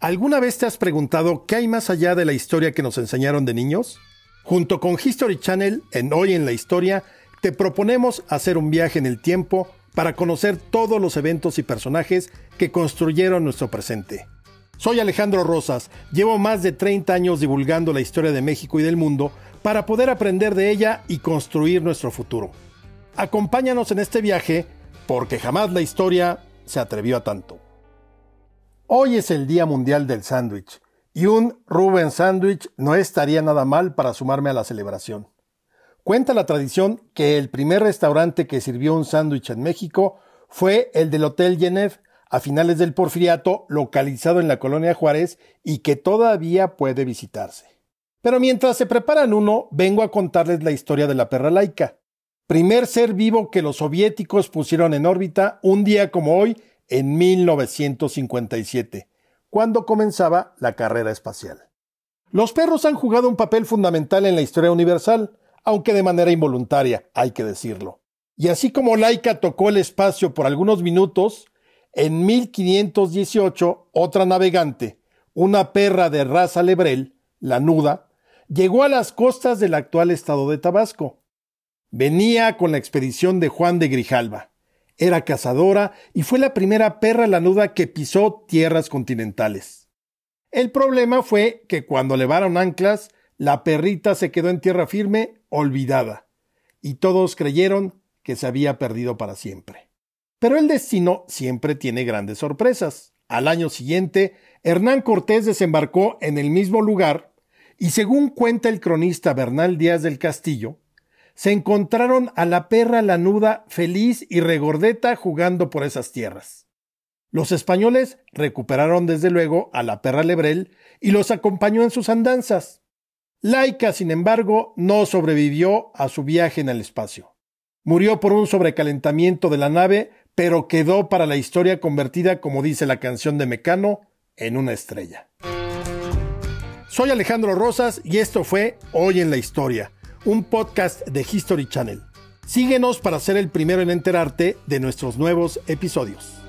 ¿Alguna vez te has preguntado qué hay más allá de la historia que nos enseñaron de niños? Junto con History Channel, en Hoy en la Historia, te proponemos hacer un viaje en el tiempo para conocer todos los eventos y personajes que construyeron nuestro presente. Soy Alejandro Rosas, llevo más de 30 años divulgando la historia de México y del mundo para poder aprender de ella y construir nuestro futuro. Acompáñanos en este viaje porque jamás la historia se atrevió a tanto. Hoy es el Día Mundial del Sándwich y un Rubén Sándwich no estaría nada mal para sumarme a la celebración. Cuenta la tradición que el primer restaurante que sirvió un sándwich en México fue el del Hotel Genève a finales del Porfiriato, localizado en la colonia Juárez y que todavía puede visitarse. Pero mientras se preparan uno, vengo a contarles la historia de la perra laica, primer ser vivo que los soviéticos pusieron en órbita un día como hoy en 1957, cuando comenzaba la carrera espacial. Los perros han jugado un papel fundamental en la historia universal, aunque de manera involuntaria, hay que decirlo. Y así como Laika tocó el espacio por algunos minutos, en 1518 otra navegante, una perra de raza lebrel, la nuda, llegó a las costas del actual estado de Tabasco. Venía con la expedición de Juan de Grijalva. Era cazadora y fue la primera perra lanuda que pisó tierras continentales. El problema fue que cuando levaron anclas, la perrita se quedó en tierra firme, olvidada, y todos creyeron que se había perdido para siempre. Pero el destino siempre tiene grandes sorpresas. Al año siguiente, Hernán Cortés desembarcó en el mismo lugar y según cuenta el cronista Bernal Díaz del Castillo, se encontraron a la perra lanuda feliz y regordeta jugando por esas tierras. Los españoles recuperaron desde luego a la perra lebrel y los acompañó en sus andanzas. Laika, sin embargo, no sobrevivió a su viaje en el espacio. Murió por un sobrecalentamiento de la nave, pero quedó para la historia convertida, como dice la canción de Mecano, en una estrella. Soy Alejandro Rosas y esto fue Hoy en la Historia un podcast de History Channel. Síguenos para ser el primero en enterarte de nuestros nuevos episodios.